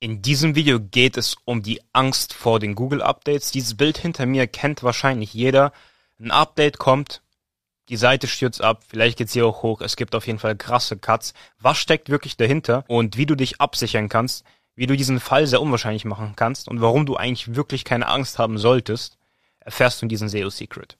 In diesem Video geht es um die Angst vor den Google Updates. Dieses Bild hinter mir kennt wahrscheinlich jeder. Ein Update kommt, die Seite stürzt ab, vielleicht geht's hier auch hoch, es gibt auf jeden Fall krasse Cuts. Was steckt wirklich dahinter und wie du dich absichern kannst, wie du diesen Fall sehr unwahrscheinlich machen kannst und warum du eigentlich wirklich keine Angst haben solltest, erfährst du in diesem SEO Secret.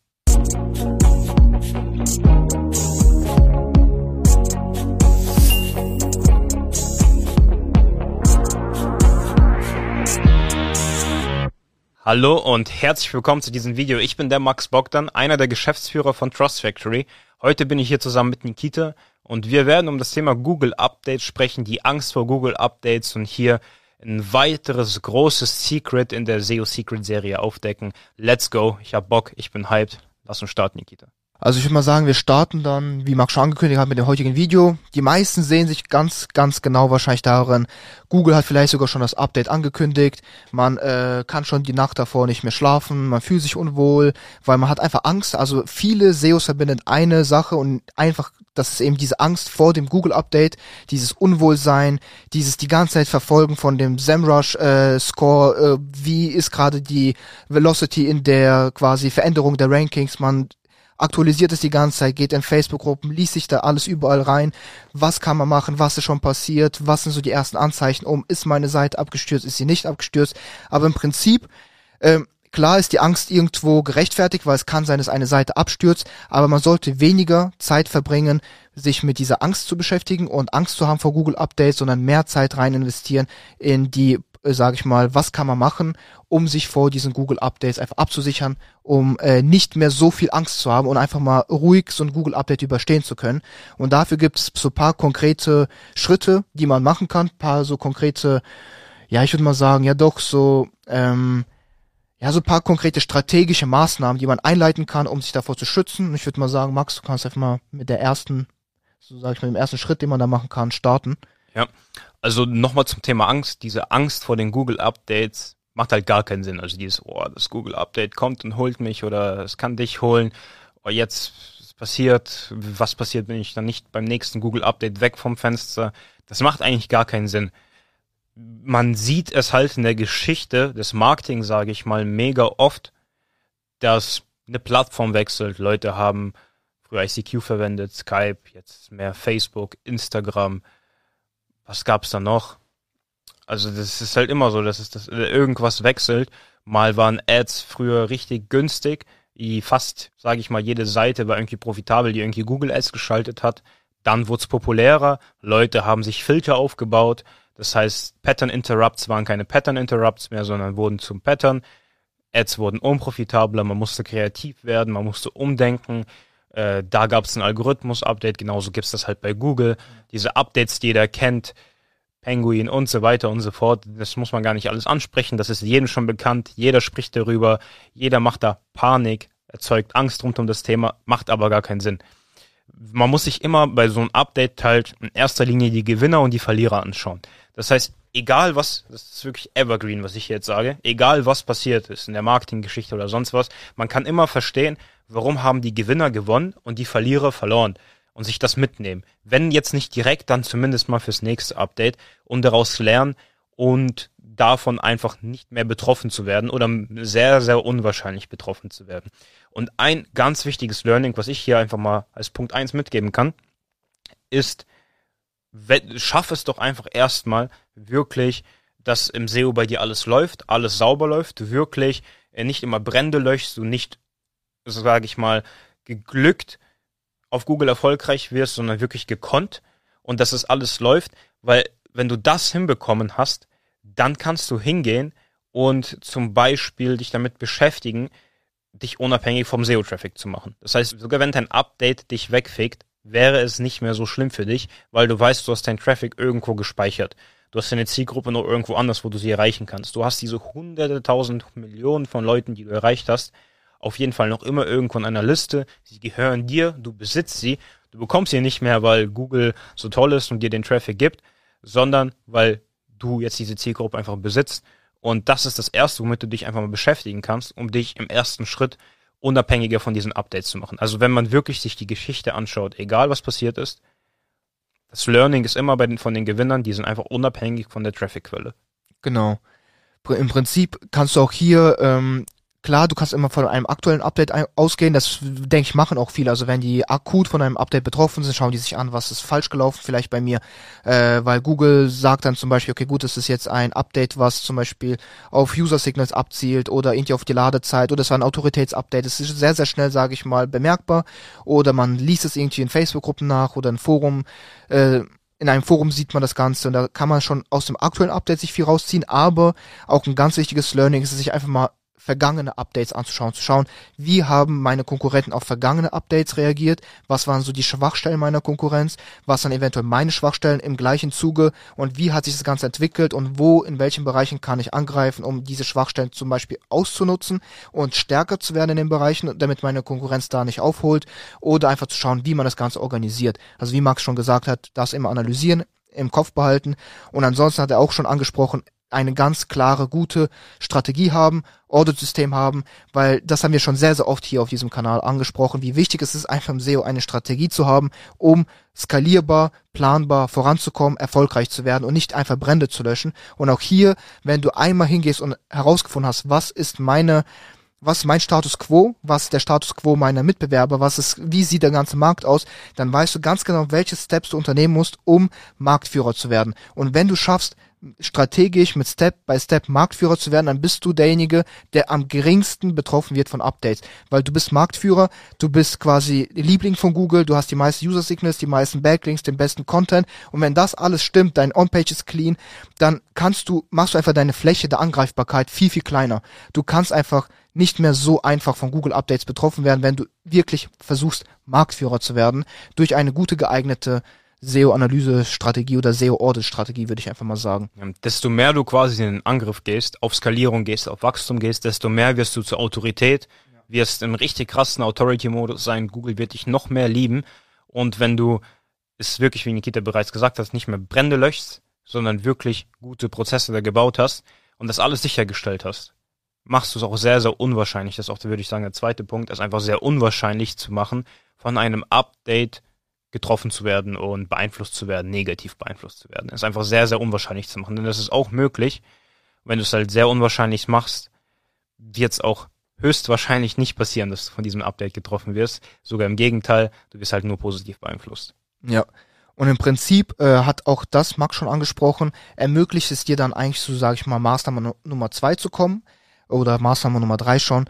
Hallo und herzlich willkommen zu diesem Video. Ich bin der Max Bogdan, einer der Geschäftsführer von Trust Factory. Heute bin ich hier zusammen mit Nikita und wir werden um das Thema Google Updates sprechen, die Angst vor Google Updates und hier ein weiteres großes Secret in der SEO Secret Serie aufdecken. Let's go. Ich hab Bock, ich bin hyped. Lass uns starten, Nikita. Also ich würde mal sagen, wir starten dann, wie Max schon angekündigt hat, mit dem heutigen Video. Die meisten sehen sich ganz, ganz genau wahrscheinlich darin. Google hat vielleicht sogar schon das Update angekündigt. Man äh, kann schon die Nacht davor nicht mehr schlafen. Man fühlt sich unwohl, weil man hat einfach Angst. Also viele SEOs verbinden eine Sache und einfach, das ist eben diese Angst vor dem Google Update, dieses Unwohlsein, dieses die ganze Zeit verfolgen von dem SEMrush äh, Score. Äh, wie ist gerade die Velocity in der quasi Veränderung der Rankings? Man aktualisiert es die ganze Zeit, geht in Facebook-Gruppen, liest sich da alles überall rein. Was kann man machen? Was ist schon passiert? Was sind so die ersten Anzeichen um? Ist meine Seite abgestürzt? Ist sie nicht abgestürzt? Aber im Prinzip, ähm, Klar ist die Angst irgendwo gerechtfertigt, weil es kann sein, dass eine Seite abstürzt, aber man sollte weniger Zeit verbringen, sich mit dieser Angst zu beschäftigen und Angst zu haben vor Google Updates, sondern mehr Zeit rein investieren in die äh, sage ich mal, was kann man machen, um sich vor diesen Google Updates einfach abzusichern, um äh, nicht mehr so viel Angst zu haben und einfach mal ruhig so ein Google Update überstehen zu können. Und dafür gibt es so paar konkrete Schritte, die man machen kann, paar so konkrete, ja, ich würde mal sagen, ja doch so, ähm, ja, so paar konkrete strategische Maßnahmen, die man einleiten kann, um sich davor zu schützen. Ich würde mal sagen, Max, du kannst einfach mal mit der ersten, so sage ich mal, dem ersten Schritt, den man da machen kann, starten. Ja, also nochmal zum Thema Angst. Diese Angst vor den Google Updates macht halt gar keinen Sinn. Also dieses, oh, das Google Update kommt und holt mich oder es kann dich holen. Oh, jetzt passiert, was passiert, wenn ich dann nicht beim nächsten Google Update weg vom Fenster? Das macht eigentlich gar keinen Sinn. Man sieht es halt in der Geschichte des Marketing, sage ich mal, mega oft, dass eine Plattform wechselt. Leute haben früher ICQ verwendet, Skype, jetzt mehr Facebook, Instagram, was gab's da noch? Also das ist halt immer so, dass es das irgendwas wechselt. Mal waren Ads früher richtig günstig, die fast, sage ich mal, jede Seite war irgendwie profitabel, die irgendwie Google Ads geschaltet hat. Dann wurde es populärer, Leute haben sich Filter aufgebaut. Das heißt, Pattern Interrupts waren keine Pattern Interrupts mehr, sondern wurden zum Pattern. Ads wurden unprofitabler, man musste kreativ werden, man musste umdenken. Äh, da gab es ein Algorithmus-Update, genauso gibt es das halt bei Google. Diese Updates, die jeder kennt, Penguin und so weiter und so fort, das muss man gar nicht alles ansprechen, das ist jedem schon bekannt, jeder spricht darüber, jeder macht da Panik, erzeugt Angst rund um das Thema, macht aber gar keinen Sinn. Man muss sich immer bei so einem Update halt in erster Linie die Gewinner und die Verlierer anschauen. Das heißt, egal was, das ist wirklich evergreen, was ich jetzt sage, egal was passiert ist in der Marketinggeschichte oder sonst was, man kann immer verstehen, warum haben die Gewinner gewonnen und die Verlierer verloren und sich das mitnehmen. Wenn jetzt nicht direkt, dann zumindest mal fürs nächste Update und daraus lernen und davon einfach nicht mehr betroffen zu werden oder sehr, sehr unwahrscheinlich betroffen zu werden. Und ein ganz wichtiges Learning, was ich hier einfach mal als Punkt eins mitgeben kann, ist, schaff es doch einfach erstmal wirklich, dass im SEO bei dir alles läuft, alles sauber läuft, du wirklich äh, nicht immer Brände löschst, du nicht sage ich mal, geglückt auf Google erfolgreich wirst, sondern wirklich gekonnt und dass es alles läuft, weil wenn du das hinbekommen hast, dann kannst du hingehen und zum Beispiel dich damit beschäftigen, dich unabhängig vom SEO-Traffic zu machen. Das heißt, sogar wenn dein Update dich wegfickt, wäre es nicht mehr so schlimm für dich, weil du weißt, du hast deinen Traffic irgendwo gespeichert. Du hast deine Zielgruppe noch irgendwo anders, wo du sie erreichen kannst. Du hast diese hunderte, tausend Millionen von Leuten, die du erreicht hast auf jeden Fall noch immer irgendwo in einer Liste. Sie gehören dir, du besitzt sie. Du bekommst sie nicht mehr, weil Google so toll ist und dir den Traffic gibt, sondern weil du jetzt diese Zielgruppe einfach besitzt. Und das ist das Erste, womit du dich einfach mal beschäftigen kannst, um dich im ersten Schritt unabhängiger von diesen Updates zu machen. Also wenn man wirklich sich die Geschichte anschaut, egal was passiert ist, das Learning ist immer bei den, von den Gewinnern, die sind einfach unabhängig von der Traffic-Quelle. Genau. Im Prinzip kannst du auch hier ähm, Klar, du kannst immer von einem aktuellen Update ausgehen, das denke ich machen auch viele. Also wenn die akut von einem Update betroffen sind, schauen die sich an, was ist falsch gelaufen vielleicht bei mir, äh, weil Google sagt dann zum Beispiel, okay gut, das ist jetzt ein Update, was zum Beispiel auf User Signals abzielt oder irgendwie auf die Ladezeit oder es war ein Autoritätsupdate. Das ist sehr, sehr schnell, sage ich mal, bemerkbar oder man liest es irgendwie in Facebook-Gruppen nach oder in Forum, äh, in einem Forum sieht man das Ganze und da kann man schon aus dem aktuellen Update sich viel rausziehen, aber auch ein ganz wichtiges Learning ist, sich einfach mal vergangene Updates anzuschauen, zu schauen, wie haben meine Konkurrenten auf vergangene Updates reagiert, was waren so die Schwachstellen meiner Konkurrenz, was waren eventuell meine Schwachstellen im gleichen Zuge und wie hat sich das Ganze entwickelt und wo, in welchen Bereichen kann ich angreifen, um diese Schwachstellen zum Beispiel auszunutzen und stärker zu werden in den Bereichen, damit meine Konkurrenz da nicht aufholt oder einfach zu schauen, wie man das Ganze organisiert. Also wie Max schon gesagt hat, das immer analysieren, im Kopf behalten und ansonsten hat er auch schon angesprochen, eine ganz klare, gute Strategie haben, Audit-System haben, weil das haben wir schon sehr, sehr oft hier auf diesem Kanal angesprochen, wie wichtig es ist, einfach im SEO eine Strategie zu haben, um skalierbar, planbar voranzukommen, erfolgreich zu werden und nicht einfach Brände zu löschen. Und auch hier, wenn du einmal hingehst und herausgefunden hast, was ist meine was mein Status quo, was ist der Status quo meiner Mitbewerber, was ist, wie sieht der ganze Markt aus, dann weißt du ganz genau, welche Steps du unternehmen musst, um Marktführer zu werden. Und wenn du schaffst, strategisch mit Step by Step Marktführer zu werden, dann bist du derjenige, der am geringsten betroffen wird von Updates, weil du bist Marktführer, du bist quasi Liebling von Google, du hast die meisten User Signals, die meisten Backlinks, den besten Content und wenn das alles stimmt, dein On-Page ist clean, dann kannst du, machst du einfach deine Fläche der Angreifbarkeit viel, viel kleiner. Du kannst einfach nicht mehr so einfach von Google Updates betroffen werden, wenn du wirklich versuchst, Marktführer zu werden, durch eine gute geeignete SEO-Analyse-Strategie oder SEO-Audit-Strategie, würde ich einfach mal sagen. Desto mehr du quasi in den Angriff gehst, auf Skalierung gehst, auf Wachstum gehst, desto mehr wirst du zur Autorität, wirst im richtig krassen Authority-Modus sein. Google wird dich noch mehr lieben. Und wenn du es wirklich, wie Nikita bereits gesagt hat, nicht mehr Brände löschst, sondern wirklich gute Prozesse da gebaut hast und das alles sichergestellt hast, machst du es auch sehr, sehr unwahrscheinlich. Das ist auch, würde ich sagen, der zweite Punkt, ist einfach sehr unwahrscheinlich zu machen, von einem Update getroffen zu werden und beeinflusst zu werden, negativ beeinflusst zu werden. Das ist einfach sehr, sehr unwahrscheinlich zu machen. Denn das ist auch möglich. Wenn du es halt sehr unwahrscheinlich machst, wird es auch höchstwahrscheinlich nicht passieren, dass du von diesem Update getroffen wirst. Sogar im Gegenteil, du wirst halt nur positiv beeinflusst. Ja. Und im Prinzip äh, hat auch das Max schon angesprochen, ermöglicht es dir dann eigentlich so, sage ich mal, Maßnahme Nummer zwei zu kommen oder Maßnahme Nummer drei schon,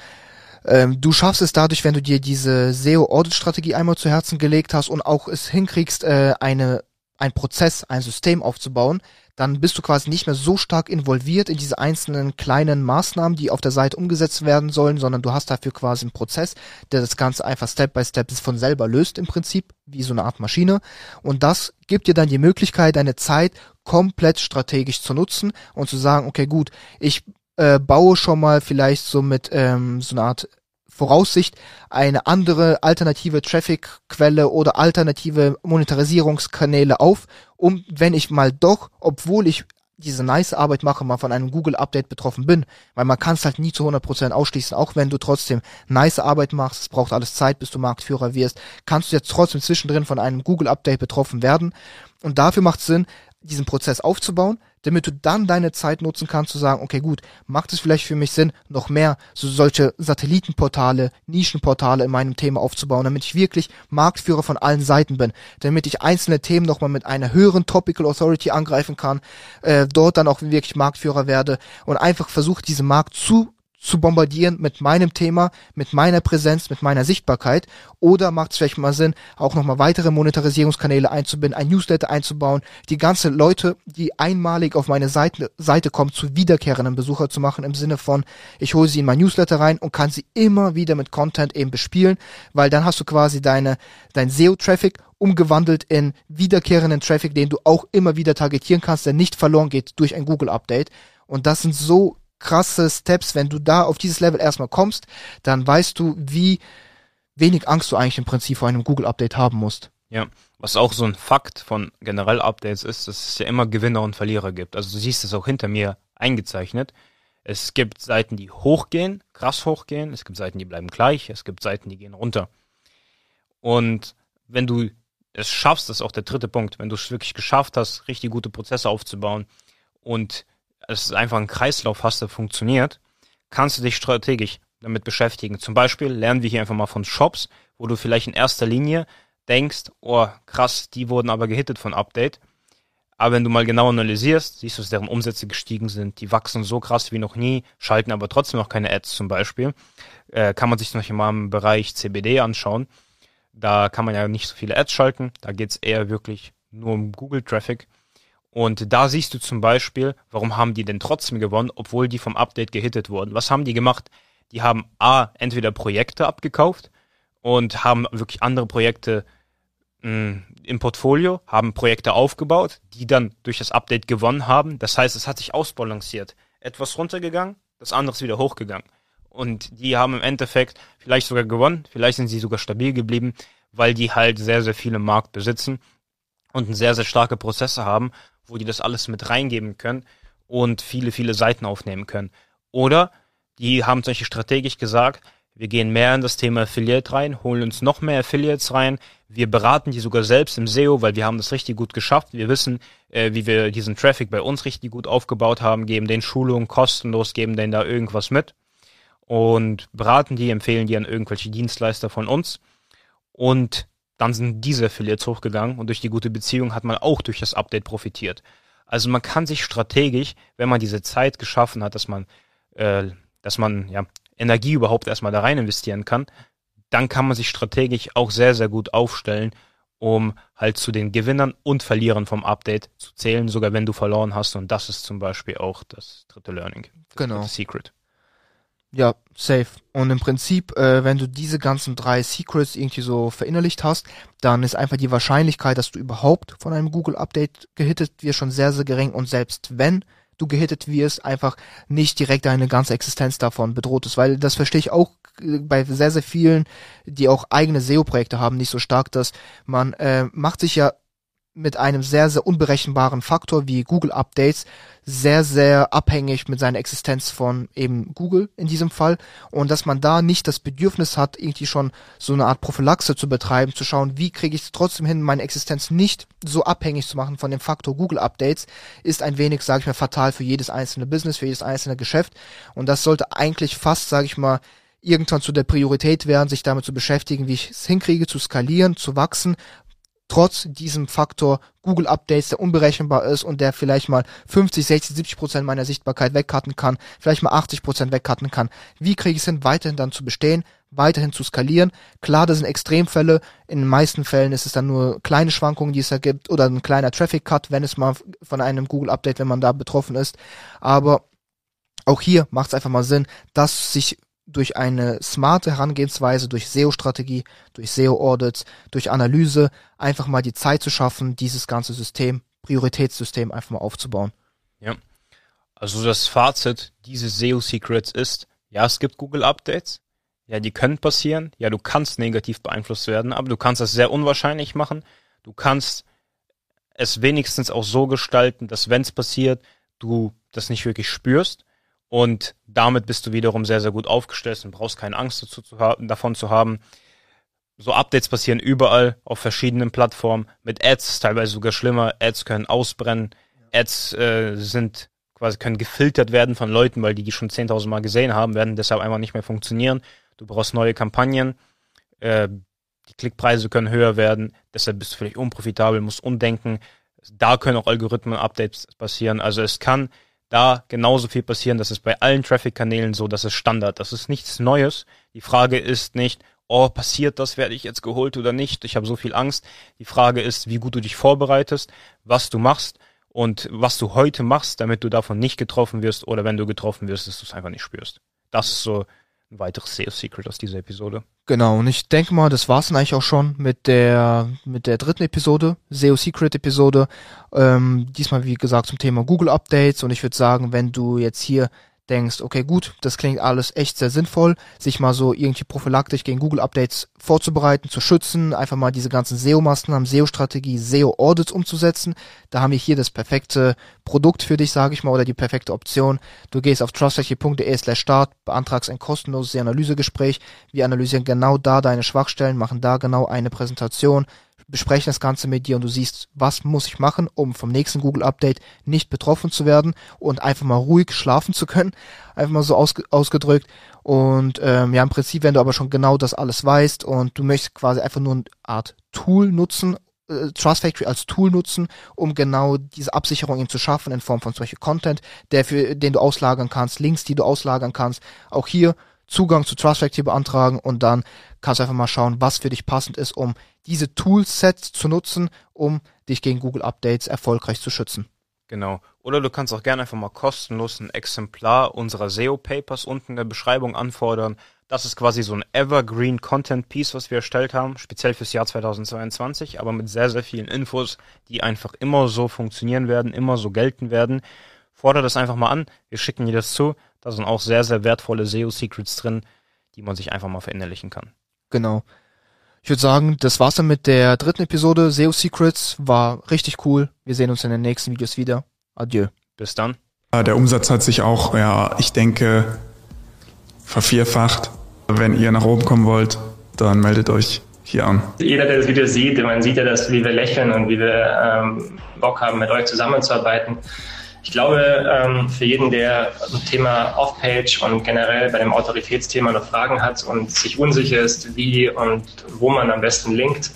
ähm, du schaffst es dadurch, wenn du dir diese SEO-Audit-Strategie einmal zu Herzen gelegt hast und auch es hinkriegst, äh, eine, ein Prozess, ein System aufzubauen, dann bist du quasi nicht mehr so stark involviert in diese einzelnen kleinen Maßnahmen, die auf der Seite umgesetzt werden sollen, sondern du hast dafür quasi einen Prozess, der das Ganze einfach Step by Step von selber löst im Prinzip, wie so eine Art Maschine. Und das gibt dir dann die Möglichkeit, deine Zeit komplett strategisch zu nutzen und zu sagen, okay, gut, ich äh, baue schon mal vielleicht so mit ähm, so einer Art Voraussicht eine andere alternative Traffic-Quelle oder alternative Monetarisierungskanäle auf, um, wenn ich mal doch, obwohl ich diese nice Arbeit mache, mal von einem Google-Update betroffen bin, weil man kann es halt nie zu 100% ausschließen, auch wenn du trotzdem nice Arbeit machst, es braucht alles Zeit, bis du Marktführer wirst, kannst du jetzt trotzdem zwischendrin von einem Google-Update betroffen werden. Und dafür macht es Sinn, diesen Prozess aufzubauen, damit du dann deine Zeit nutzen kannst zu sagen, okay gut, macht es vielleicht für mich Sinn, noch mehr so solche Satellitenportale, Nischenportale in meinem Thema aufzubauen, damit ich wirklich Marktführer von allen Seiten bin, damit ich einzelne Themen nochmal mit einer höheren Topical Authority angreifen kann, äh, dort dann auch wirklich Marktführer werde und einfach versuche, diesen Markt zu zu bombardieren mit meinem Thema, mit meiner Präsenz, mit meiner Sichtbarkeit? Oder macht es vielleicht mal Sinn, auch nochmal weitere Monetarisierungskanäle einzubinden, ein Newsletter einzubauen, die ganze Leute, die einmalig auf meine Seite, Seite kommen, zu wiederkehrenden Besucher zu machen, im Sinne von, ich hole sie in mein Newsletter rein und kann sie immer wieder mit Content eben bespielen, weil dann hast du quasi deine, dein SEO-Traffic umgewandelt in wiederkehrenden Traffic, den du auch immer wieder targetieren kannst, der nicht verloren geht durch ein Google-Update. Und das sind so krasse Steps. Wenn du da auf dieses Level erstmal kommst, dann weißt du, wie wenig Angst du eigentlich im Prinzip vor einem Google-Update haben musst. Ja, was auch so ein Fakt von generell Updates ist, dass es ja immer Gewinner und Verlierer gibt. Also du siehst es auch hinter mir eingezeichnet. Es gibt Seiten, die hochgehen, krass hochgehen. Es gibt Seiten, die bleiben gleich. Es gibt Seiten, die gehen runter. Und wenn du es schaffst, das ist auch der dritte Punkt, wenn du es wirklich geschafft hast, richtig gute Prozesse aufzubauen und es einfach einen Kreislauf hast, der funktioniert, kannst du dich strategisch damit beschäftigen. Zum Beispiel lernen wir hier einfach mal von Shops, wo du vielleicht in erster Linie denkst, oh krass, die wurden aber gehittet von Update. Aber wenn du mal genau analysierst, siehst du, dass deren Umsätze gestiegen sind. Die wachsen so krass wie noch nie, schalten aber trotzdem noch keine Ads zum Beispiel. Äh, kann man sich noch mal im Bereich CBD anschauen. Da kann man ja nicht so viele Ads schalten. Da geht's eher wirklich nur um Google-Traffic. Und da siehst du zum Beispiel, warum haben die denn trotzdem gewonnen, obwohl die vom Update gehittet wurden. Was haben die gemacht? Die haben A, entweder Projekte abgekauft und haben wirklich andere Projekte mh, im Portfolio, haben Projekte aufgebaut, die dann durch das Update gewonnen haben. Das heißt, es hat sich ausbalanciert. Etwas runtergegangen, das andere ist wieder hochgegangen. Und die haben im Endeffekt vielleicht sogar gewonnen, vielleicht sind sie sogar stabil geblieben, weil die halt sehr, sehr viel im Markt besitzen und sehr, sehr starke Prozesse haben, wo die das alles mit reingeben können und viele, viele Seiten aufnehmen können. Oder die haben solche strategisch gesagt, wir gehen mehr in das Thema Affiliate rein, holen uns noch mehr Affiliates rein. Wir beraten die sogar selbst im SEO, weil wir haben das richtig gut geschafft. Wir wissen, äh, wie wir diesen Traffic bei uns richtig gut aufgebaut haben, geben den Schulungen kostenlos, geben denen da irgendwas mit und beraten die, empfehlen die an irgendwelche Dienstleister von uns. Und dann sind diese Affiliates hochgegangen und durch die gute Beziehung hat man auch durch das Update profitiert. Also man kann sich strategisch, wenn man diese Zeit geschaffen hat, dass man, äh, dass man ja Energie überhaupt erstmal da rein investieren kann, dann kann man sich strategisch auch sehr, sehr gut aufstellen, um halt zu den Gewinnern und Verlierern vom Update zu zählen, sogar wenn du verloren hast. Und das ist zum Beispiel auch das dritte Learning. Das Genau. Secret. Ja, safe. Und im Prinzip, äh, wenn du diese ganzen drei Secrets irgendwie so verinnerlicht hast, dann ist einfach die Wahrscheinlichkeit, dass du überhaupt von einem Google-Update gehittet wirst, schon sehr, sehr gering. Und selbst wenn du gehittet wirst, einfach nicht direkt deine ganze Existenz davon bedroht ist. Weil das verstehe ich auch äh, bei sehr, sehr vielen, die auch eigene SEO-Projekte haben, nicht so stark, dass man äh, macht sich ja mit einem sehr, sehr unberechenbaren Faktor wie Google Updates sehr, sehr abhängig mit seiner Existenz von eben Google in diesem Fall. Und dass man da nicht das Bedürfnis hat, irgendwie schon so eine Art Prophylaxe zu betreiben, zu schauen, wie kriege ich es trotzdem hin, meine Existenz nicht so abhängig zu machen von dem Faktor Google Updates, ist ein wenig, sage ich mal, fatal für jedes einzelne Business, für jedes einzelne Geschäft. Und das sollte eigentlich fast, sage ich mal, irgendwann zu der Priorität werden, sich damit zu beschäftigen, wie ich es hinkriege, zu skalieren, zu wachsen, trotz diesem Faktor Google Updates, der unberechenbar ist und der vielleicht mal 50, 60, 70 Prozent meiner Sichtbarkeit wegcutten kann, vielleicht mal 80 Prozent wegcutten kann. Wie kriege ich es hin, weiterhin dann zu bestehen, weiterhin zu skalieren? Klar, das sind Extremfälle. In den meisten Fällen ist es dann nur kleine Schwankungen, die es da gibt oder ein kleiner Traffic Cut, wenn es mal von einem Google Update, wenn man da betroffen ist. Aber auch hier macht es einfach mal Sinn, dass sich durch eine smarte Herangehensweise, durch SEO-Strategie, durch SEO-Audits, durch Analyse einfach mal die Zeit zu schaffen, dieses ganze System, Prioritätssystem einfach mal aufzubauen. Also das Fazit dieses SEO-Secrets ist, ja, es gibt Google-Updates. Ja, die können passieren. Ja, du kannst negativ beeinflusst werden, aber du kannst das sehr unwahrscheinlich machen. Du kannst es wenigstens auch so gestalten, dass wenn es passiert, du das nicht wirklich spürst. Und damit bist du wiederum sehr, sehr gut aufgestellt und brauchst keine Angst dazu zu haben, davon zu haben. So Updates passieren überall auf verschiedenen Plattformen mit Ads, teilweise sogar schlimmer. Ads können ausbrennen. Ads äh, sind quasi können gefiltert werden von Leuten, weil die die schon 10.000 Mal gesehen haben, werden deshalb einfach nicht mehr funktionieren. Du brauchst neue Kampagnen. Äh, die Klickpreise können höher werden. Deshalb bist du vielleicht unprofitabel, musst umdenken. Da können auch Algorithmen-Updates passieren. Also es kann da genauso viel passieren. Das ist bei allen Traffic-Kanälen so, das ist Standard. Das ist nichts Neues. Die Frage ist nicht, oh, passiert das, werde ich jetzt geholt oder nicht? Ich habe so viel Angst. Die Frage ist, wie gut du dich vorbereitest, was du machst und was du heute machst, damit du davon nicht getroffen wirst oder wenn du getroffen wirst, dass du es einfach nicht spürst. Das ist so ein weiteres SEO-Secret aus dieser Episode. Genau, und ich denke mal, das war's dann eigentlich auch schon mit der mit der dritten Episode, SEO Secret Episode. Ähm, diesmal wie gesagt zum Thema Google Updates und ich würde sagen, wenn du jetzt hier denkst, okay, gut, das klingt alles echt sehr sinnvoll, sich mal so irgendwie prophylaktisch gegen Google Updates vorzubereiten, zu schützen, einfach mal diese ganzen SEO-Maßnahmen, SEO-Strategie, SEO-Audits umzusetzen. Da haben wir hier das perfekte Produkt für dich, sage ich mal, oder die perfekte Option. Du gehst auf trustfactory.de slash start, beantragst ein kostenloses Analysegespräch. Wir analysieren genau da deine Schwachstellen, machen da genau eine Präsentation, besprechen das Ganze mit dir und du siehst, was muss ich machen, um vom nächsten Google Update nicht betroffen zu werden und einfach mal ruhig schlafen zu können, einfach mal so ausge ausgedrückt. Und ähm, ja, im Prinzip, wenn du aber schon genau das alles weißt und du möchtest quasi einfach nur eine Art Tool nutzen, äh, Trust Factory als Tool nutzen, um genau diese Absicherung eben zu schaffen in Form von solche Content, der für den du auslagern kannst, Links, die du auslagern kannst. Auch hier Zugang zu Trust Factory beantragen und dann kannst du einfach mal schauen, was für dich passend ist, um diese Toolsets zu nutzen, um dich gegen Google Updates erfolgreich zu schützen. Genau. Oder du kannst auch gerne einfach mal kostenlos ein Exemplar unserer SEO Papers unten in der Beschreibung anfordern. Das ist quasi so ein Evergreen Content Piece, was wir erstellt haben, speziell fürs Jahr 2022, aber mit sehr, sehr vielen Infos, die einfach immer so funktionieren werden, immer so gelten werden. Fordere das einfach mal an. Wir schicken dir das zu. Da sind auch sehr, sehr wertvolle SEO-Secrets drin, die man sich einfach mal verinnerlichen kann. Genau. Ich würde sagen, das war's dann mit der dritten Episode SEO Secrets. War richtig cool. Wir sehen uns in den nächsten Videos wieder. Adieu. Bis dann. Der Umsatz hat sich auch, ja, ich denke, vervierfacht. Wenn ihr nach oben kommen wollt, dann meldet euch hier an. Jeder, der das Video sieht, man sieht ja, dass, wie wir lächeln und wie wir ähm, Bock haben, mit euch zusammenzuarbeiten. Ich glaube, ähm, für jeden, der ein Thema Off-Page und generell bei dem Autoritätsthema noch Fragen hat und sich unsicher ist, wie und wo man am besten linkt,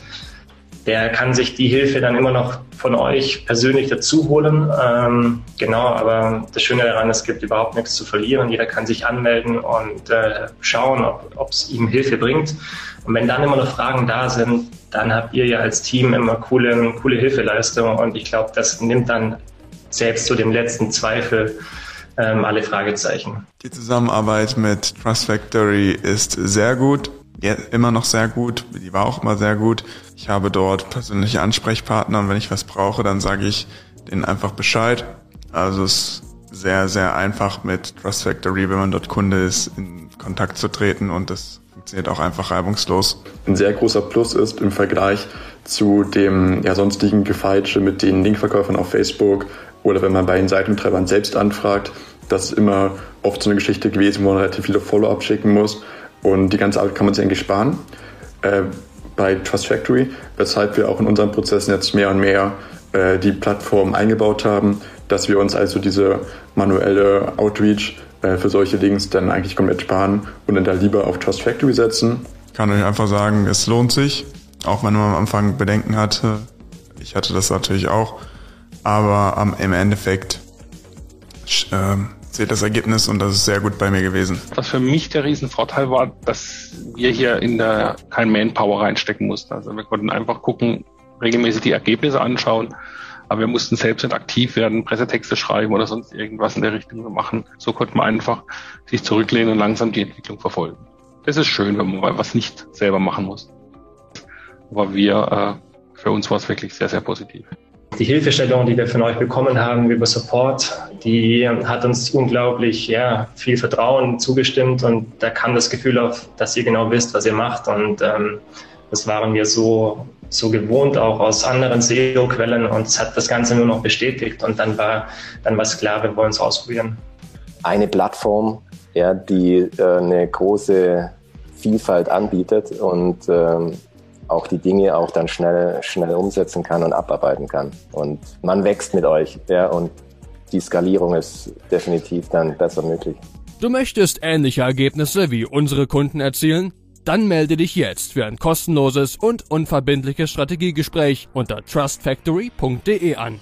der kann sich die Hilfe dann immer noch von euch persönlich dazu holen. Ähm, genau, aber das Schöne daran, es gibt überhaupt nichts zu verlieren. Jeder kann sich anmelden und äh, schauen, ob es ihm Hilfe bringt. Und wenn dann immer noch Fragen da sind, dann habt ihr ja als Team immer coole, coole Hilfeleistung. Und ich glaube, das nimmt dann selbst zu dem letzten Zweifel ähm, alle Fragezeichen. Die Zusammenarbeit mit Trust Factory ist sehr gut ja, immer noch sehr gut. Die war auch immer sehr gut. Ich habe dort persönliche Ansprechpartner und wenn ich was brauche, dann sage ich denen einfach Bescheid. Also es ist sehr, sehr einfach mit Trust Factory, wenn man dort Kunde ist, in Kontakt zu treten und das funktioniert auch einfach reibungslos. Ein sehr großer Plus ist im Vergleich zu dem ja, sonstigen Gefeitsche mit den Linkverkäufern auf Facebook oder wenn man bei den Seitentreibern selbst anfragt, das ist immer oft so eine Geschichte gewesen, wo man relativ viele Follow-up schicken muss. Und die ganze Arbeit kann man sich eigentlich sparen äh, bei Trust Factory, weshalb wir auch in unseren Prozessen jetzt mehr und mehr äh, die Plattform eingebaut haben, dass wir uns also diese manuelle Outreach äh, für solche Links dann eigentlich komplett sparen und dann da lieber auf Trust Factory setzen. Ich kann euch einfach sagen, es lohnt sich, auch wenn man am Anfang Bedenken hatte. Ich hatte das natürlich auch, aber am, im Endeffekt äh, sehe das Ergebnis und das ist sehr gut bei mir gewesen. Was für mich der Riesenvorteil war, dass wir hier in der kein Manpower reinstecken mussten. Also wir konnten einfach gucken, regelmäßig die Ergebnisse anschauen, aber wir mussten selbst nicht aktiv werden, Pressetexte schreiben oder sonst irgendwas in der Richtung machen. So konnte man einfach sich zurücklehnen und langsam die Entwicklung verfolgen. Das ist schön, wenn man was nicht selber machen muss. Aber wir, äh, für uns war es wirklich sehr, sehr positiv. Die Hilfestellung, die wir von euch bekommen haben über Support, die hat uns unglaublich ja, viel Vertrauen zugestimmt und da kam das Gefühl auf, dass ihr genau wisst, was ihr macht und ähm, das waren wir so, so gewohnt auch aus anderen SEO-Quellen und es hat das Ganze nur noch bestätigt und dann war dann war es klar, wir wollen es ausprobieren. Eine Plattform, ja, die äh, eine große Vielfalt anbietet und ähm, auch die Dinge auch dann schnell, schnell umsetzen kann und abarbeiten kann. Und man wächst mit euch, ja, und die Skalierung ist definitiv dann besser möglich. Du möchtest ähnliche Ergebnisse wie unsere Kunden erzielen? Dann melde dich jetzt für ein kostenloses und unverbindliches Strategiegespräch unter trustfactory.de an.